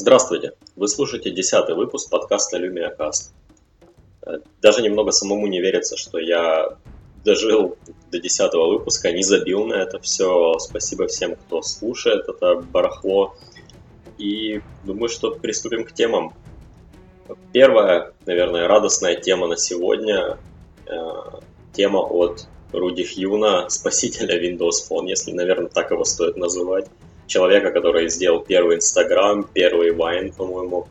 Здравствуйте! Вы слушаете десятый выпуск подкаста LumiaCast. Э, даже немного самому не верится, что я дожил до десятого выпуска, не забил на это все. Спасибо всем, кто слушает это барахло. И думаю, что приступим к темам. Первая, наверное, радостная тема на сегодня. Э, тема от Руди Хьюна, спасителя Windows Phone, если, наверное, так его стоит называть. Человека, который сделал первый Instagram, первый Vine, по-моему,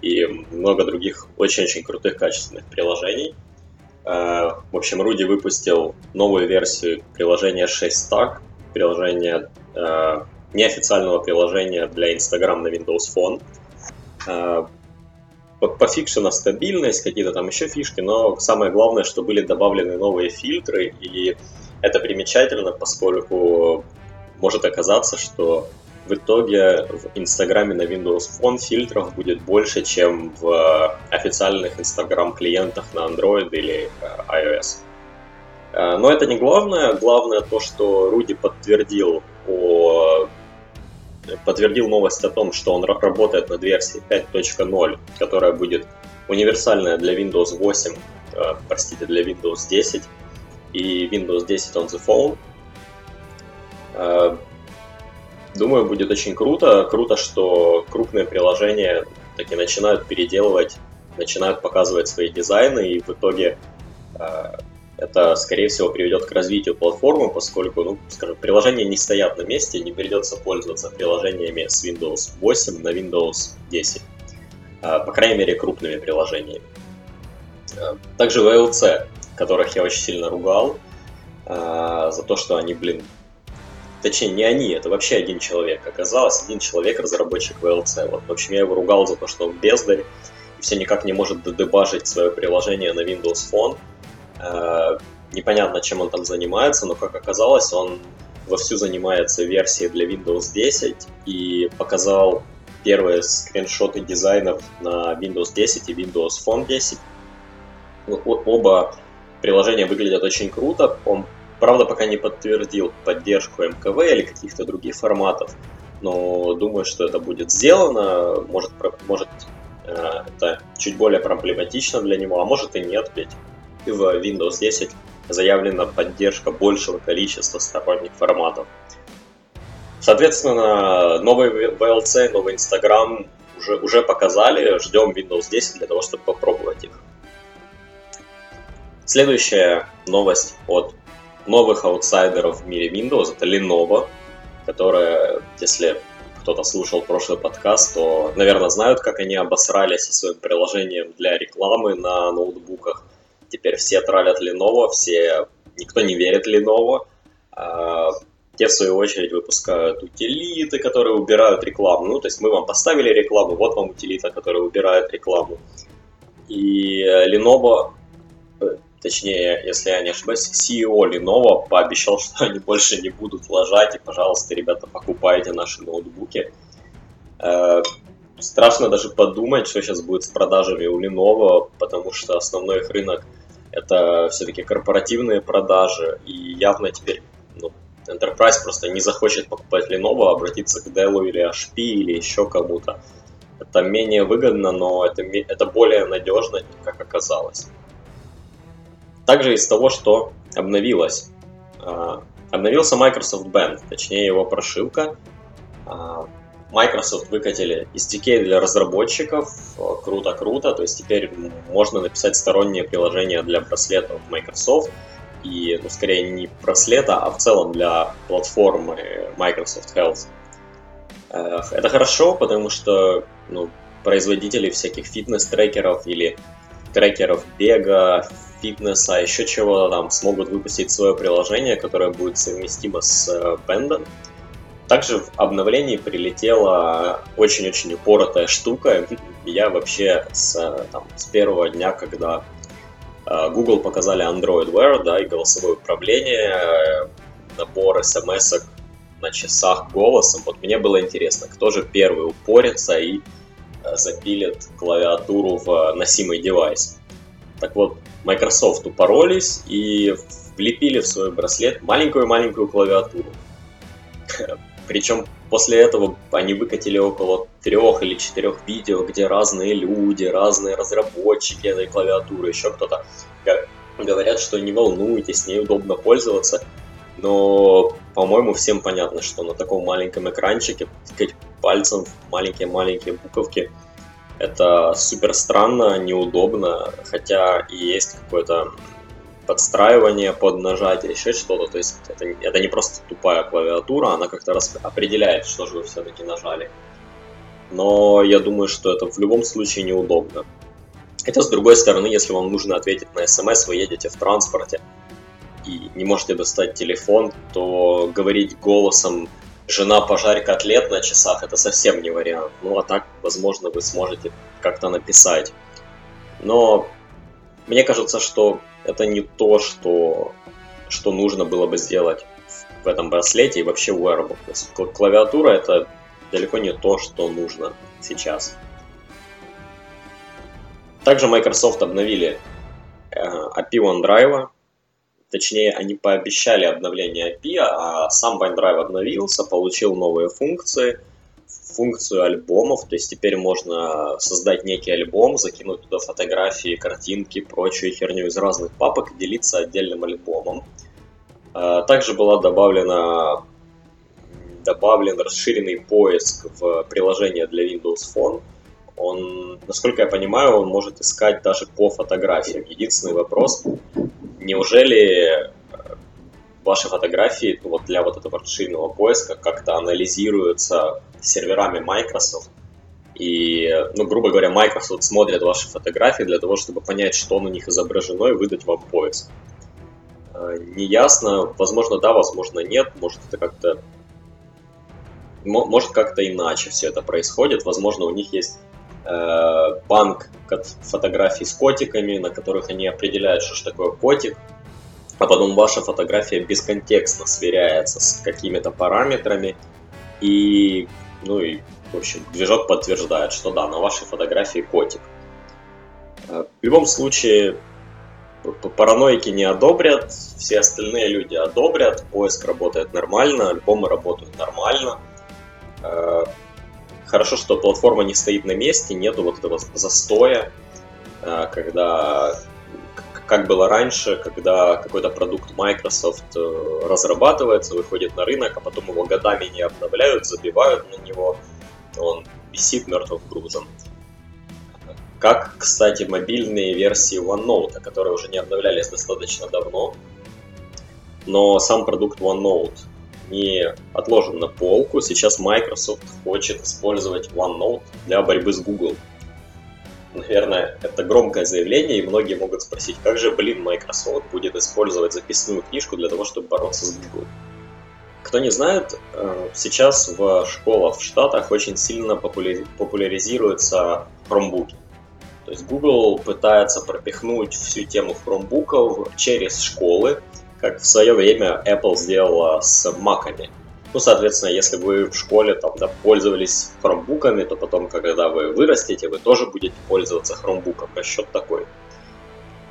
и много других очень-очень крутых качественных приложений. Э, в общем, Руди выпустил новую версию приложения 6 Tag, приложение э, неофициального приложения для Instagram на Windows Phone. Э, пофикшена стабильность, какие-то там еще фишки, но самое главное, что были добавлены новые фильтры, и это примечательно, поскольку может оказаться, что в итоге в Инстаграме на Windows Phone фильтров будет больше, чем в официальных Instagram клиентах на Android или э, iOS. Э, но это не главное. Главное то, что Руди подтвердил о подтвердил новость о том, что он работает над версией 5.0, которая будет универсальная для Windows 8, э, простите, для Windows 10 и Windows 10 on the phone. Э, думаю, будет очень круто. Круто, что крупные приложения таки начинают переделывать, начинают показывать свои дизайны, и в итоге э, это, скорее всего, приведет к развитию платформы, поскольку, ну, скажем, приложения не стоят на месте, не придется пользоваться приложениями с Windows 8 на Windows 10. А, по крайней мере, крупными приложениями. А, также VLC, которых я очень сильно ругал, а, за то, что они, блин, точнее, не они, это вообще один человек. Оказалось, один человек разработчик VLC. Вот, в общем, я его ругал за то, что он бездарь, и все никак не может дедебажить свое приложение на Windows Phone, Э, непонятно, чем он там занимается, но, как оказалось, он вовсю занимается версией для Windows 10 и показал первые скриншоты дизайнов на Windows 10 и Windows Phone 10. Оба приложения выглядят очень круто. Он, правда, пока не подтвердил поддержку МКВ или каких-то других форматов, но думаю, что это будет сделано. Может, может э, это чуть более проблематично для него, а может и нет, ведь в Windows 10 заявлена поддержка большего количества сторонних форматов. Соответственно, новый VLC, новый Instagram уже, уже показали, ждем Windows 10 для того, чтобы попробовать их. Следующая новость от новых аутсайдеров в мире Windows это Lenovo, которая, если кто-то слушал прошлый подкаст, то, наверное, знают, как они обосрались со своим приложением для рекламы на ноутбуках теперь все тралят Lenovo, все, никто не верит Lenovo. А, те, в свою очередь, выпускают утилиты, которые убирают рекламу. Ну, то есть мы вам поставили рекламу, вот вам утилита, которая убирает рекламу. И Lenovo, точнее, если я не ошибаюсь, CEO Lenovo пообещал, что они больше не будут лажать, и, пожалуйста, ребята, покупайте наши ноутбуки. Э, страшно даже подумать, что сейчас будет с продажами у Lenovo, потому что основной их рынок – это все-таки корпоративные продажи, и явно теперь ну, Enterprise просто не захочет покупать Lenovo, а обратиться к Dell или HP или еще кому-то. Это менее выгодно, но это, это более надежно, как оказалось. Также из того, что обновилось. А, обновился Microsoft Band, точнее его прошивка. А, Microsoft выкатили SDK для разработчиков, круто-круто, то есть теперь можно написать сторонние приложения для браслетов Microsoft, и, ну, скорее не браслета, а в целом для платформы Microsoft Health. Это хорошо, потому что ну, производители всяких фитнес-трекеров или трекеров бега, фитнеса, еще чего-то там смогут выпустить свое приложение, которое будет совместимо с Band, также в обновлении прилетела очень-очень упоротая штука. Я вообще с, там, с первого дня, когда э, Google показали Android Wear, да, и голосовое управление, э, набор смс на часах голосом, вот мне было интересно, кто же первый упорится и э, запилит клавиатуру в носимый девайс. Так вот, Microsoft упоролись и влепили в свой браслет маленькую-маленькую клавиатуру Причем после этого они выкатили около трех или четырех видео, где разные люди, разные разработчики этой клавиатуры, еще кто-то говорят, что не волнуйтесь, ней удобно пользоваться. Но, по-моему, всем понятно, что на таком маленьком экранчике тыкать пальцем в маленькие-маленькие буковки это супер странно, неудобно, хотя и есть какое-то подстраивание под нажатие, еще что-то. То есть это, это не просто тупая клавиатура, она как-то рас... определяет, что же вы все-таки нажали. Но я думаю, что это в любом случае неудобно. Хотя, с другой стороны, если вам нужно ответить на смс, вы едете в транспорте и не можете достать телефон, то говорить голосом «жена, пожарь котлет на часах» — это совсем не вариант. Ну, а так, возможно, вы сможете как-то написать. Но мне кажется, что это не то, что, что нужно было бы сделать в этом браслете и вообще в wearable. Есть клавиатура это далеко не то, что нужно сейчас. Также Microsoft обновили э, API OneDrive, точнее они пообещали обновление API, а сам OneDrive обновился, получил новые функции – функцию альбомов, то есть теперь можно создать некий альбом, закинуть туда фотографии, картинки, прочую херню из разных папок и делиться отдельным альбомом. А, также была добавлена добавлен расширенный поиск в приложение для Windows Phone. Он, насколько я понимаю, он может искать даже по фотографиям. Единственный вопрос, неужели ваши фотографии ну, вот для вот этого расширенного поиска как-то анализируются серверами Microsoft. И, ну, грубо говоря, Microsoft смотрит ваши фотографии для того, чтобы понять, что на них изображено, и выдать вам поиск. Э, неясно, возможно, да, возможно, нет, может это как-то может как-то иначе все это происходит. Возможно, у них есть э, банк фотографий с котиками, на которых они определяют, что ж такое котик, а потом ваша фотография бесконтекстно сверяется с какими-то параметрами, и, ну и, в общем, движок подтверждает, что да, на вашей фотографии котик. Э, в любом случае, параноики не одобрят, все остальные люди одобрят, поиск работает нормально, альбомы работают нормально. Хорошо, что платформа не стоит на месте, нету вот этого застоя, э, когда как было раньше, когда какой-то продукт Microsoft э, разрабатывается, выходит на рынок, а потом его годами не обновляют, забивают на него, он висит мертвым грузом. Как, кстати, мобильные версии OneNote, которые уже не обновлялись достаточно давно, но сам продукт OneNote не отложен на полку. Сейчас Microsoft хочет использовать OneNote для борьбы с Google наверное, это громкое заявление, и многие могут спросить, как же, блин, Microsoft будет использовать записную книжку для того, чтобы бороться с Google. Кто не знает, э, сейчас в школах в Штатах очень сильно популяризируются хромбуки. То есть Google пытается пропихнуть всю тему хромбуков через школы, как в свое время Apple сделала с маками. Ну, соответственно, если вы в школе там, да, пользовались хромбуками, то потом, когда вы вырастете, вы тоже будете пользоваться хромбуком. Расчет такой.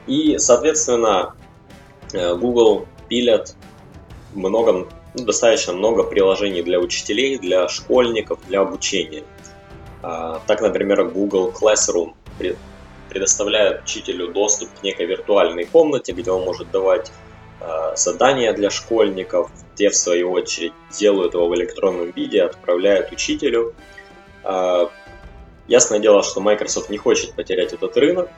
И, соответственно, э, Google пилят много, ну, достаточно много приложений для учителей, для школьников, для обучения. А, так, например, Google Classroom предоставляет учителю доступ к некой виртуальной комнате, где он может давать задания для школьников, те в свою очередь делают его в электронном виде, отправляют учителю. Э, ясное дело, что Microsoft не хочет потерять этот рынок,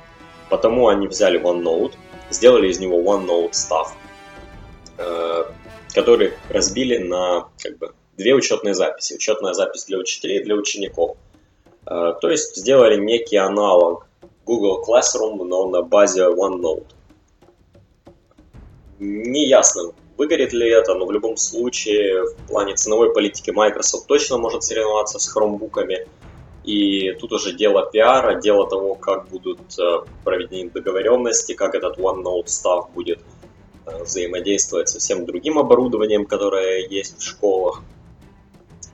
потому они взяли OneNote, сделали из него OneNote Staff, э, который разбили на как бы, две учетные записи. Учетная запись для учителей и для учеников. То есть сделали некий аналог Google Classroom, но на базе OneNote. Не ясно, выгорит ли это, но в любом случае в плане ценовой политики Microsoft точно может соревноваться с хромбуками. И тут уже дело пиара, дело того, как будут э, проведены договоренности, как этот OneNote Staff будет э, взаимодействовать со всем другим оборудованием, которое есть в школах.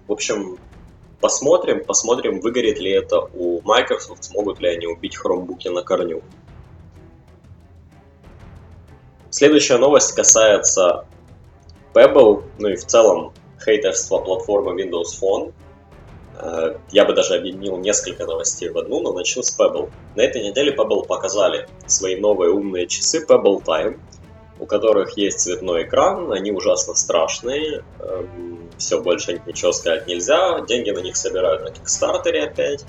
В общем, посмотрим, посмотрим, выгорит ли это у Microsoft, смогут ли они убить хромбуки на корню. Следующая новость касается Pebble, ну и в целом хейтерство платформы Windows Phone. Э, я бы даже объединил несколько новостей в одну, но начну с Pebble. На этой неделе Pebble показали свои новые умные часы Pebble Time, у которых есть цветной экран, они ужасно страшные, эм, все, больше ничего сказать нельзя, деньги на них собирают на Kickstarter опять.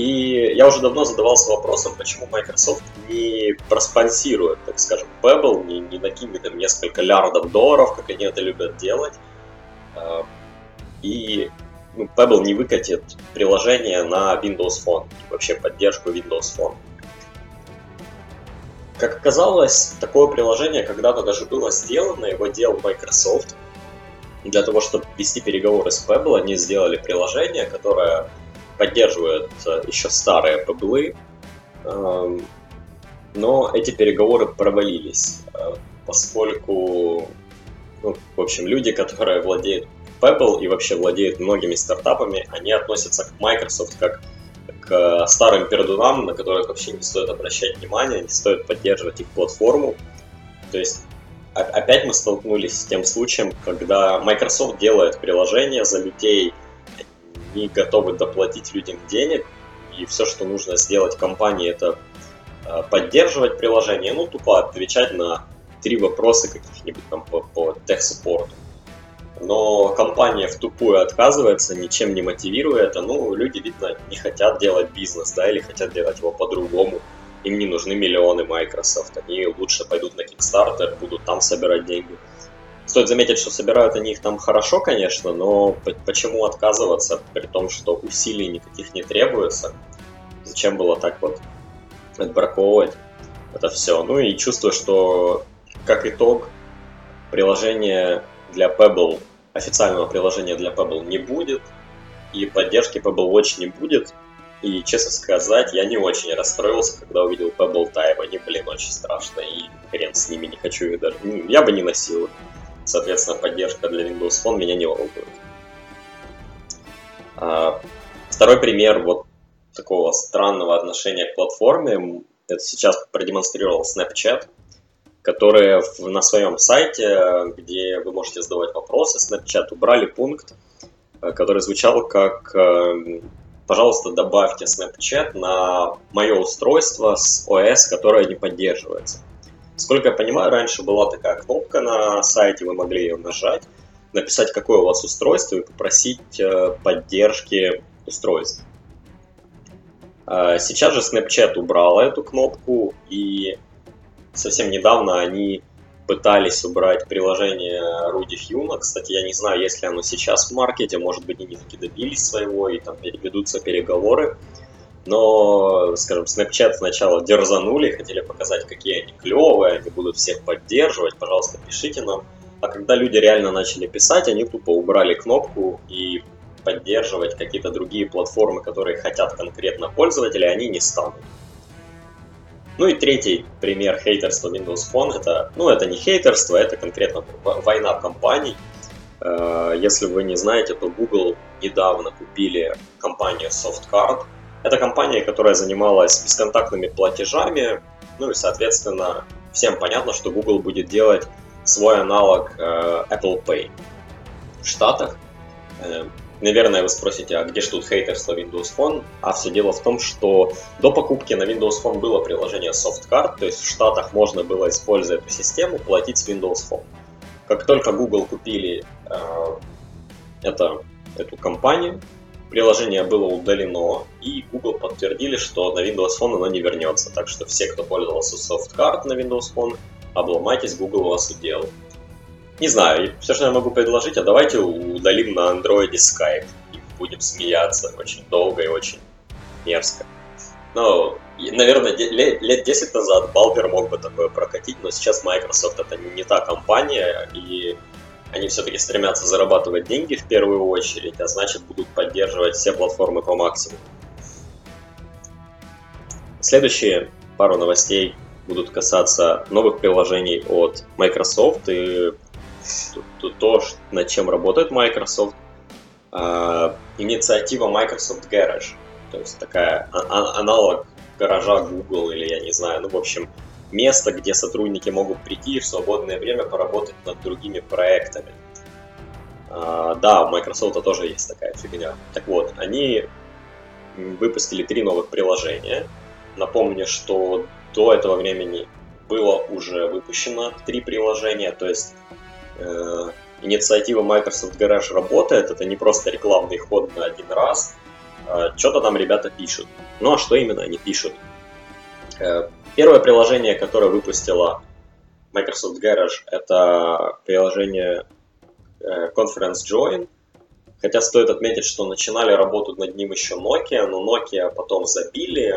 И я уже давно задавался вопросом, почему Microsoft не проспонсирует, так скажем, Pebble, не, не накинет им несколько лярдов долларов, как они это любят делать. Эм, и ну, Pebble не выкатит приложение на Windows Phone, вообще поддержку Windows Phone. Как оказалось, такое приложение когда-то даже было сделано, его делал Microsoft. Для того, чтобы вести переговоры с Pebble, они сделали приложение, которое поддерживает еще старые Pebble, эм, но эти переговоры провалились, э, поскольку, ну, в общем, люди, которые владеют Pebble и вообще владеют многими стартапами, они относятся к Microsoft как к старым пердунам, на которых вообще не стоит обращать внимание, не стоит поддерживать их платформу. То есть опять мы столкнулись с тем случаем, когда Microsoft делает приложение за людей, не готовы доплатить людям денег, и все, что нужно сделать компании, это а, поддерживать приложение, ну, тупо отвечать на три вопроса каких-нибудь там по, по тех-саппорту но компания в тупую отказывается, ничем не мотивируя это, ну, люди, видно, не хотят делать бизнес, да, или хотят делать его по-другому. Им не нужны миллионы Microsoft, они лучше пойдут на Kickstarter, будут там собирать деньги. Стоит заметить, что собирают они их там хорошо, конечно, но почему отказываться, при том, что усилий никаких не требуется? Зачем было так вот отбраковывать это все? Ну и чувствую, что как итог приложение для Pebble официального приложения для Pebble не будет, и поддержки Pebble Watch не будет. И, честно сказать, я не очень расстроился, когда увидел Pebble Time. Они, блин, очень страшно, и хрен с ними, не хочу их даже... Ну, я бы не носил Соответственно, поддержка для Windows Phone меня не волнует. А, второй пример вот такого странного отношения к платформе, это сейчас продемонстрировал Snapchat – которые на своем сайте, где вы можете задавать вопросы, Snapchat убрали пункт, э, который звучал как э, «Пожалуйста, добавьте Snapchat на мое устройство с OS, которое не поддерживается». Сколько я понимаю, раньше была такая кнопка на сайте, вы могли ее нажать, написать, какое у вас устройство и попросить э, поддержки устройств. Сейчас же Snapchat убрал эту кнопку, и совсем недавно они пытались убрать приложение Rudy Fune. Кстати, я не знаю, есть ли оно сейчас в маркете, может быть, они таки добились своего и там ведутся переговоры. Но, скажем, Snapchat сначала дерзанули, хотели показать, какие они клевые, они будут всех поддерживать, пожалуйста, пишите нам. А когда люди реально начали писать, они тупо убрали кнопку и поддерживать какие-то другие платформы, которые хотят конкретно пользователи, они не станут. Ну и третий пример хейтерства Windows Phone, это, ну это не хейтерство, это конкретно война компаний. Э, если вы не знаете, то Google недавно купили компанию SoftCard. Это компания, которая занималась бесконтактными платежами, ну и, соответственно, всем понятно, что Google будет делать свой аналог э, Apple Pay в Штатах. Э, Наверное, вы спросите, а где же тут хейтерство Windows Phone? А все дело в том, что до покупки на Windows Phone было приложение SoftCard, то есть в Штатах можно было, используя эту систему, платить с Windows Phone. Как только Google купили э, это, эту компанию, приложение было удалено, и Google подтвердили, что на Windows Phone оно не вернется. Так что все, кто пользовался SoftCard на Windows Phone, обломайтесь, Google вас уделал. Не знаю, все, что я могу предложить, а давайте удалим на андроиде Skype и будем смеяться очень долго и очень мерзко. Ну, наверное, лет, лет 10 назад Балбер мог бы такое прокатить, но сейчас Microsoft это не та компания, и они все-таки стремятся зарабатывать деньги в первую очередь, а значит будут поддерживать все платформы по максимуму. Следующие пару новостей будут касаться новых приложений от Microsoft. И то, над чем работает Microsoft, э, инициатива Microsoft Garage, то есть такая а, а, аналог гаража Google или я не знаю, ну в общем место, где сотрудники могут прийти и в свободное время поработать над другими проектами. А, да, у Microsoft тоже есть такая фигня. Так вот, они выпустили три новых приложения. Напомню, что до этого времени было уже выпущено три приложения, то есть э, инициатива Microsoft Garage работает, это не просто рекламный ход на один раз, э, что-то там ребята пишут. Ну а что именно они пишут? Э, первое приложение, которое выпустила Microsoft Garage, это приложение э, Conference Join, Хотя стоит отметить, что начинали работу над ним еще Nokia, но Nokia потом забили.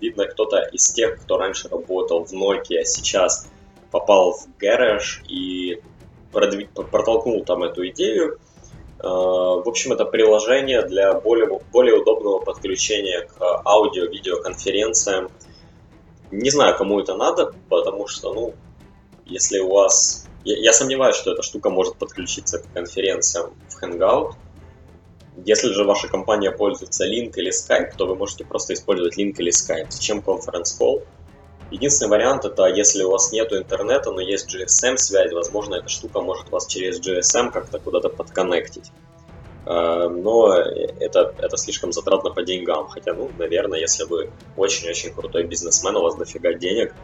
Видно, кто-то из тех, кто раньше работал в Nokia, сейчас попал в Garage и продвиг... протолкнул там эту идею. Э, в общем, это приложение для более, более удобного подключения к аудио-видеоконференциям. Не знаю, кому это надо, потому что, ну, если у вас... Я, я сомневаюсь, что эта штука может подключиться к конференциям в Hangout. Если же ваша компания пользуется Link или Skype, то вы можете просто использовать Link или Skype. Зачем Conference Call? Единственный вариант это, если у вас нет интернета, но есть GSM-связь, возможно, эта штука может вас через GSM как-то куда-то подконнектить. Э, но это, это слишком затратно по деньгам. Хотя, ну, наверное, если вы очень-очень крутой бизнесмен, у вас дофига денег,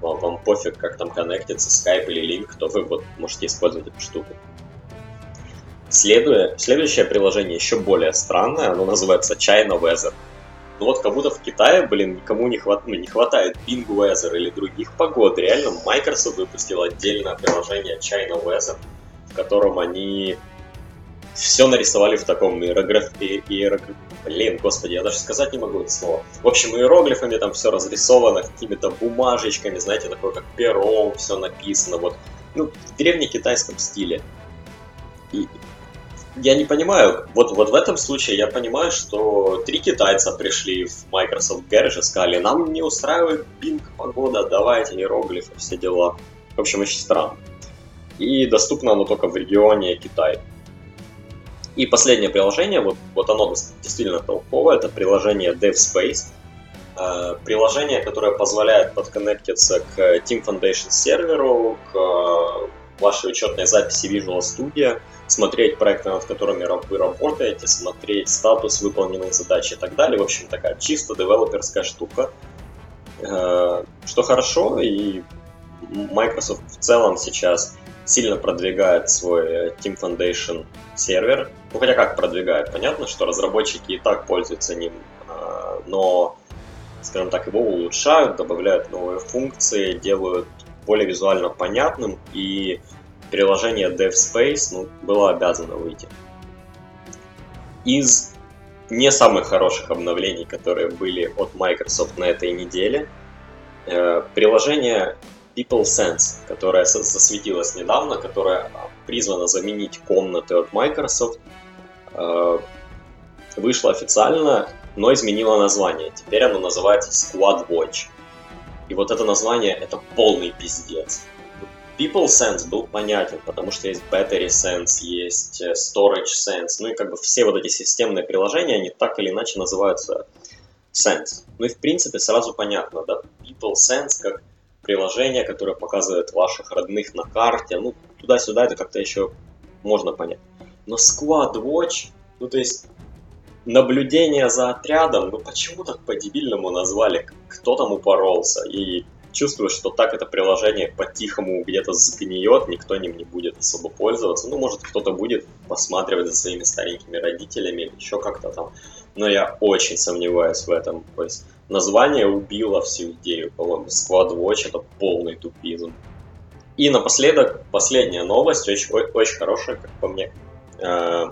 вам, вам пофиг, как там коннектится Skype или Link, то вы вот можете использовать эту штуку. Следуя, следующее приложение еще более странное, оно называется China Weather. Ну вот как будто в Китае, блин, никому не, хват, ну, не хватает Bing Weather или других погод. Реально, Microsoft выпустил отдельное приложение China Weather, в котором они все нарисовали в таком иерограф... иерограф... Блин, господи, я даже сказать не могу это слово. В общем, иероглифами там все разрисовано, какими-то бумажечками, знаете, такое как пером, все написано, вот, ну, в древнекитайском стиле. И я не понимаю, вот, вот в этом случае я понимаю, что три китайца пришли в Microsoft Garage и сказали, нам не устраивает Bing погода, давайте иероглифы, все дела. В общем, очень странно. И доступно оно только в регионе Китай. И последнее приложение, вот, вот оно действительно толковое, это приложение DevSpace. Э, приложение, которое позволяет подконнектиться к Team Foundation серверу, к вашей учетной записи Visual Studio, смотреть проекты, над которыми вы работаете, смотреть статус выполненных задач и так далее. В общем, такая чисто девелоперская штука. Э, что хорошо, и Microsoft в целом сейчас сильно продвигает свой Team Foundation сервер. Ну, хотя как продвигает? Понятно, что разработчики и так пользуются ним, э, но, скажем так, его улучшают, добавляют новые функции, делают более визуально понятным, и приложение DevSpace ну, было обязано выйти. Из не самых хороших обновлений, которые были от Microsoft на этой неделе, э, приложение PeopleSense, которое засветилось недавно, которое призвано заменить комнаты от Microsoft, э, вышло официально, но изменило название. Теперь оно называется Squad Watch. И вот это название это полный пиздец. People Sense был понятен, потому что есть Battery Sense, есть э, Storage Sense, ну и как бы все вот эти системные приложения, они так или иначе называются Sense. Ну и в принципе сразу понятно, да, People Sense как приложение, которое показывает ваших родных на карте, ну туда-сюда это как-то еще можно понять. Но Squad Watch, ну то есть наблюдение за отрядом, ну почему так по-дебильному назвали? Кто там упоролся? И чувствую, что так это приложение по-тихому где-то сгниет, никто ним не будет особо пользоваться. Ну, может, кто-то будет посматривать за своими старенькими родителями или еще как-то там. Но я очень сомневаюсь в этом. То есть название убило всю идею, по-моему, Squad Watch это полный тупизм. И напоследок, последняя новость, очень, очень хорошая, как по мне. Э,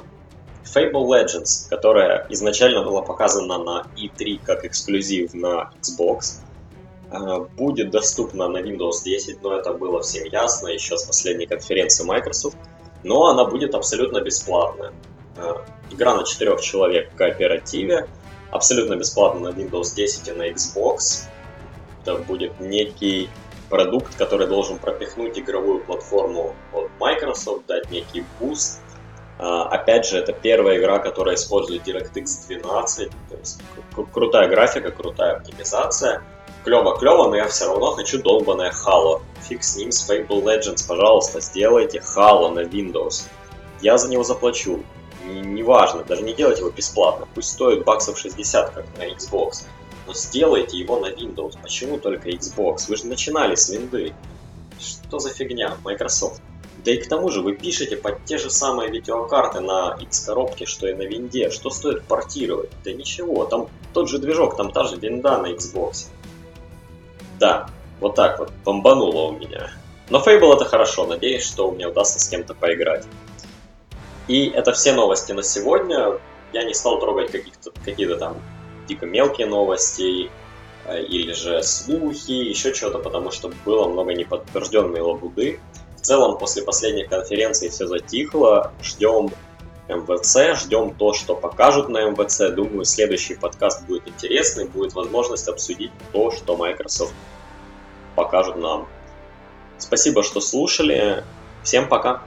Fable Legends, которая изначально была показана на E3 как эксклюзив на Xbox, будет доступна на Windows 10, но это было всем ясно еще с последней конференции Microsoft, но она будет абсолютно бесплатная. Э, игра на четырех человек в кооперативе, абсолютно бесплатно на Windows 10 и на Xbox. Это будет некий продукт, который должен пропихнуть игровую платформу от Microsoft, дать некий буст а, опять же, это первая игра, которая использует DirectX 12, то есть крутая графика, крутая оптимизация. Клево-клево, но я все равно хочу долбанное Halo. Фиг с ним, с Fable Legends, пожалуйста, сделайте Halo на Windows. я за него заплачу. Неважно, даже не делайте его бесплатно, пусть стоит баксов 60, как на Xbox. Но сделайте его на Windows. Почему только Xbox? Вы же начинали с винды. Что за фигня, Microsoft? Да и к тому же вы пишете под те же самые видеокарты на X-коробке, что и на винде. Что стоит портировать? Да ничего, там тот же движок, там та же винда на Xbox. Да, вот так вот, бомбануло у меня. Но Fable это хорошо, надеюсь, что меня удастся с кем-то поиграть. И это все новости на сегодня. Я не стал трогать каких-то, какие-то там дико мелкие новости, э, или же слухи, еще что-то, потому что было много неподтвержденной лабуды. В целом, после последних конференций все затихло, ждем МВЦ, ждем то, что покажут на МВЦ. Думаю, следующий подкаст будет интересный, будет возможность обсудить то, что Microsoft покажут нам. Спасибо, что слушали. Всем пока.